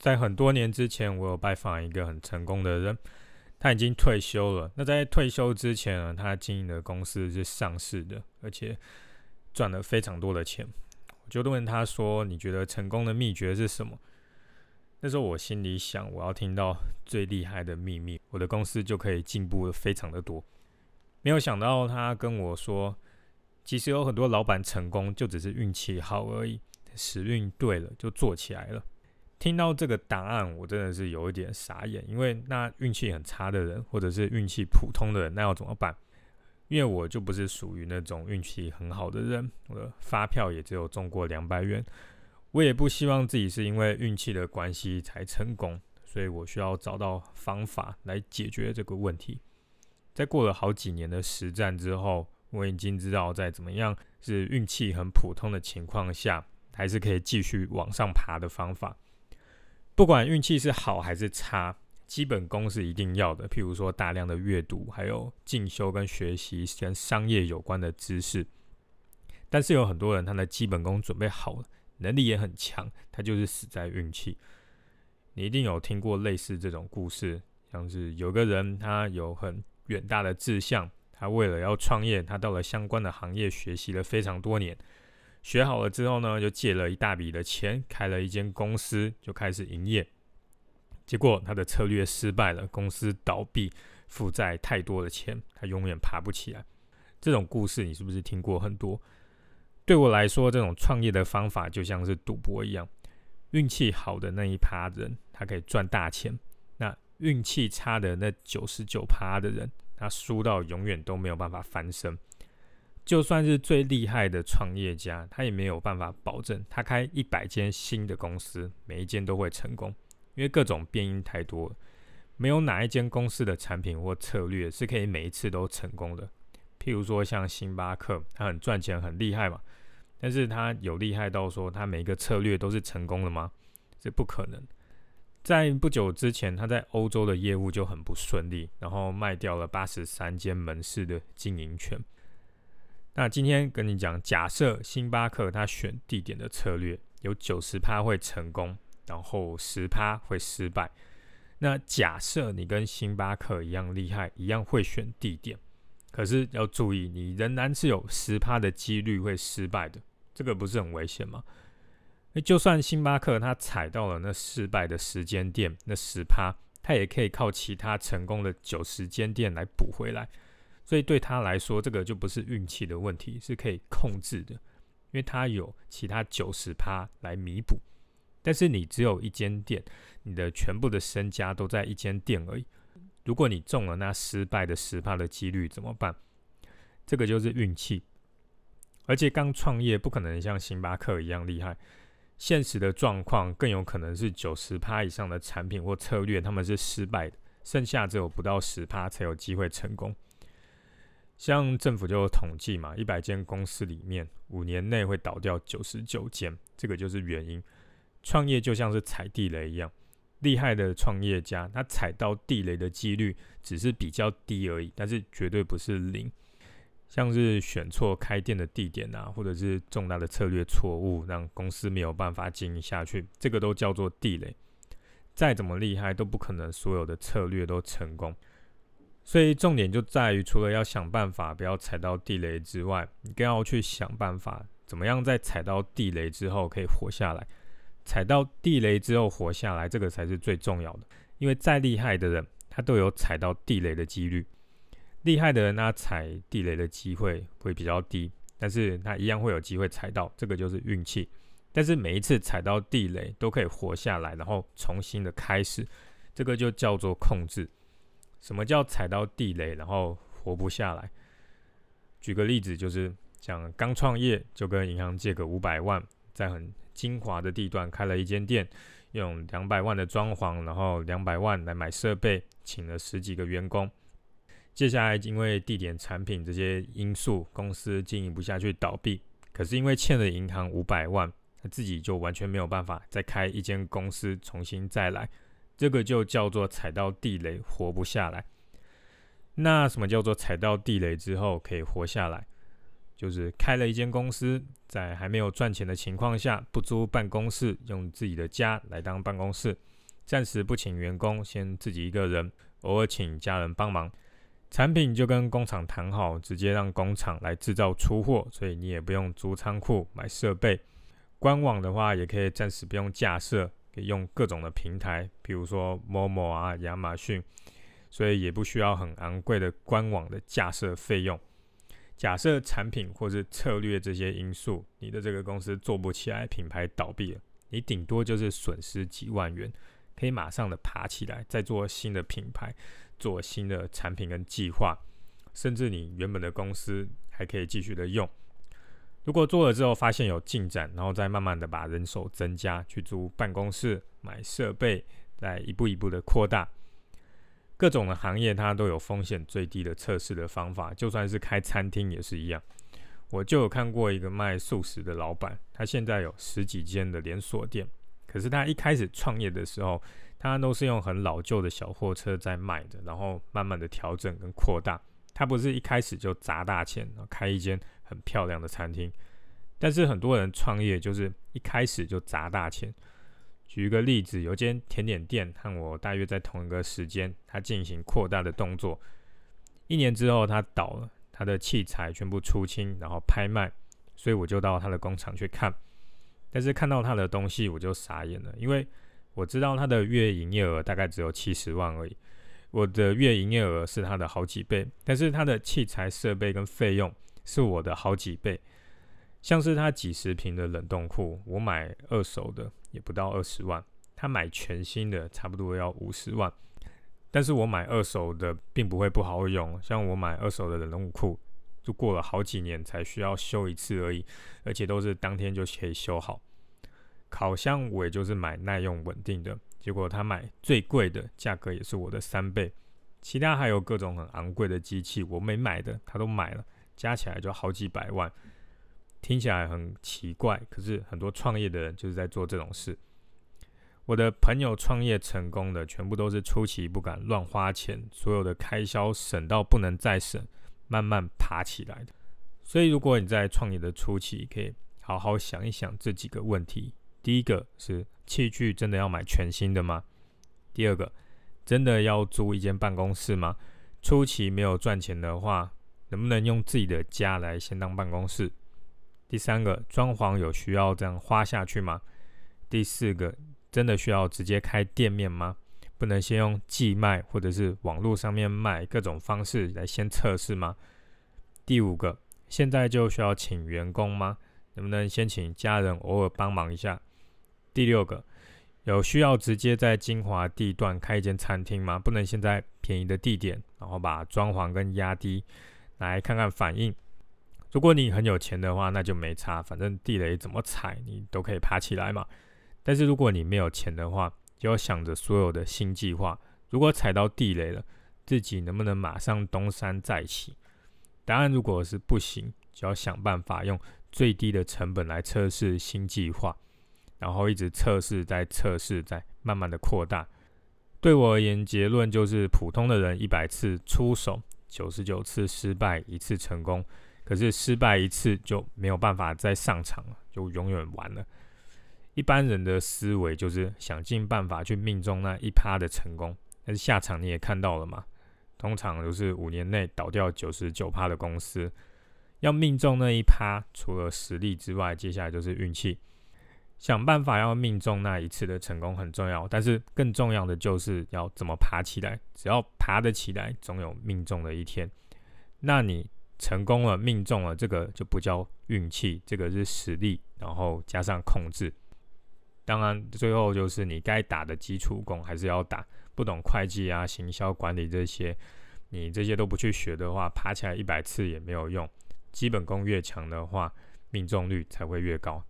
在很多年之前，我有拜访一个很成功的人，他已经退休了。那在退休之前呢，他经营的公司是上市的，而且赚了非常多的钱。我就问他说：“你觉得成功的秘诀是什么？”那时候我心里想，我要听到最厉害的秘密，我的公司就可以进步的非常的多。没有想到他跟我说，其实有很多老板成功就只是运气好而已，时运对了就做起来了。听到这个答案，我真的是有一点傻眼，因为那运气很差的人，或者是运气普通的人，那要怎么办？因为我就不是属于那种运气很好的人，我的发票也只有中过两百元，我也不希望自己是因为运气的关系才成功，所以我需要找到方法来解决这个问题。在过了好几年的实战之后，我已经知道在怎么样是运气很普通的情况下，还是可以继续往上爬的方法。不管运气是好还是差，基本功是一定要的。譬如说，大量的阅读，还有进修跟学习跟商业有关的知识。但是有很多人，他的基本功准备好了，能力也很强，他就是死在运气。你一定有听过类似这种故事，像是有个人，他有很远大的志向，他为了要创业，他到了相关的行业学习了非常多年。学好了之后呢，就借了一大笔的钱，开了一间公司，就开始营业。结果他的策略失败了，公司倒闭，负债太多的钱，他永远爬不起来。这种故事你是不是听过很多？对我来说，这种创业的方法就像是赌博一样，运气好的那一趴人，他可以赚大钱；那运气差的那九十九趴的人，他输到永远都没有办法翻身。就算是最厉害的创业家，他也没有办法保证他开一百间新的公司，每一间都会成功，因为各种变因太多，没有哪一间公司的产品或策略是可以每一次都成功的。譬如说像星巴克，它很赚钱，很厉害嘛，但是它有厉害到说它每一个策略都是成功的吗？这不可能。在不久之前，他在欧洲的业务就很不顺利，然后卖掉了八十三间门市的经营权。那今天跟你讲，假设星巴克他选地点的策略有九十趴会成功，然后十趴会失败。那假设你跟星巴克一样厉害，一样会选地点，可是要注意，你仍然是有十趴的几率会失败的。这个不是很危险吗？那就算星巴克他踩到了那失败的时间点，那十趴，他也可以靠其他成功的九十间店来补回来。所以对他来说，这个就不是运气的问题，是可以控制的，因为他有其他九十趴来弥补。但是你只有一间店，你的全部的身家都在一间店而已。如果你中了那失败的十趴的几率怎么办？这个就是运气。而且刚创业不可能像星巴克一样厉害，现实的状况更有可能是九十趴以上的产品或策略他们是失败的，剩下只有不到十趴才有机会成功。像政府就有统计嘛，一百间公司里面，五年内会倒掉九十九间，这个就是原因。创业就像是踩地雷一样，厉害的创业家，他踩到地雷的几率只是比较低而已，但是绝对不是零。像是选错开店的地点啊，或者是重大的策略错误，让公司没有办法经营下去，这个都叫做地雷。再怎么厉害，都不可能所有的策略都成功。所以重点就在于，除了要想办法不要踩到地雷之外，你更要去想办法，怎么样在踩到地雷之后可以活下来。踩到地雷之后活下来，这个才是最重要的。因为再厉害的人，他都有踩到地雷的几率。厉害的人，他踩地雷的机会会比较低，但是他一样会有机会踩到，这个就是运气。但是每一次踩到地雷都可以活下来，然后重新的开始，这个就叫做控制。什么叫踩到地雷，然后活不下来？举个例子，就是讲刚创业就跟银行借个五百万，在很精华的地段开了一间店，用两百万的装潢，然后两百万来买设备，请了十几个员工。接下来因为地点、产品这些因素，公司经营不下去倒闭。可是因为欠了银行五百万，他自己就完全没有办法再开一间公司重新再来。这个就叫做踩到地雷活不下来。那什么叫做踩到地雷之后可以活下来？就是开了一间公司，在还没有赚钱的情况下，不租办公室，用自己的家来当办公室，暂时不请员工，先自己一个人，偶尔请家人帮忙。产品就跟工厂谈好，直接让工厂来制造出货，所以你也不用租仓库买设备。官网的话，也可以暂时不用架设，用各种的平台，比如说某某啊、亚马逊，所以也不需要很昂贵的官网的架设费用。假设产品或是策略这些因素，你的这个公司做不起来，品牌倒闭了，你顶多就是损失几万元，可以马上的爬起来，再做新的品牌，做新的产品跟计划，甚至你原本的公司还可以继续的用。如果做了之后发现有进展，然后再慢慢的把人手增加，去租办公室、买设备，再一步一步的扩大。各种的行业，它都有风险最低的测试的方法，就算是开餐厅也是一样。我就有看过一个卖素食的老板，他现在有十几间的连锁店，可是他一开始创业的时候，他都是用很老旧的小货车在卖的，然后慢慢的调整跟扩大。他不是一开始就砸大钱，开一间很漂亮的餐厅。但是很多人创业就是一开始就砸大钱。举一个例子，有间甜点店和我大约在同一个时间，他进行扩大的动作。一年之后，他倒了，他的器材全部出清，然后拍卖，所以我就到他的工厂去看。但是看到他的东西，我就傻眼了，因为我知道他的月营业额大概只有七十万而已，我的月营业额是他的好几倍，但是他的器材设备跟费用是我的好几倍。像是他几十平的冷冻库，我买二手的也不到二十万，他买全新的差不多要五十万。但是我买二手的并不会不好用，像我买二手的冷冻库，就过了好几年才需要修一次而已，而且都是当天就可以修好。烤箱我也就是买耐用稳定的，结果他买最贵的，价格也是我的三倍。其他还有各种很昂贵的机器，我没买的他都买了，加起来就好几百万。听起来很奇怪，可是很多创业的人就是在做这种事。我的朋友创业成功的，全部都是初期不敢乱花钱，所有的开销省到不能再省，慢慢爬起来的。所以，如果你在创业的初期，可以好好想一想这几个问题：第一个是器具真的要买全新的吗？第二个，真的要租一间办公室吗？初期没有赚钱的话，能不能用自己的家来先当办公室？第三个装潢有需要这样花下去吗？第四个真的需要直接开店面吗？不能先用寄卖或者是网络上面卖各种方式来先测试吗？第五个现在就需要请员工吗？能不能先请家人偶尔帮忙一下？第六个有需要直接在精华地段开一间餐厅吗？不能现在便宜的地点，然后把装潢跟压低来看看反应。如果你很有钱的话，那就没差，反正地雷怎么踩你都可以爬起来嘛。但是如果你没有钱的话，就要想着所有的新计划。如果踩到地雷了，自己能不能马上东山再起？答案如果是不行，就要想办法用最低的成本来测试新计划，然后一直测试，再测试，再慢慢的扩大。对我而言，结论就是普通的人一百次出手，九十九次失败，一次成功。可是失败一次就没有办法再上场了，就永远完了。一般人的思维就是想尽办法去命中那一趴的成功，但是下场你也看到了嘛，通常都是五年内倒掉九十九趴的公司。要命中那一趴，除了实力之外，接下来就是运气。想办法要命中那一次的成功很重要，但是更重要的就是要怎么爬起来。只要爬得起来，总有命中的一天。那你？成功了，命中了，这个就不叫运气，这个是实力，然后加上控制。当然，最后就是你该打的基础功还是要打。不懂会计啊、行销管理这些，你这些都不去学的话，爬起来一百次也没有用。基本功越强的话，命中率才会越高。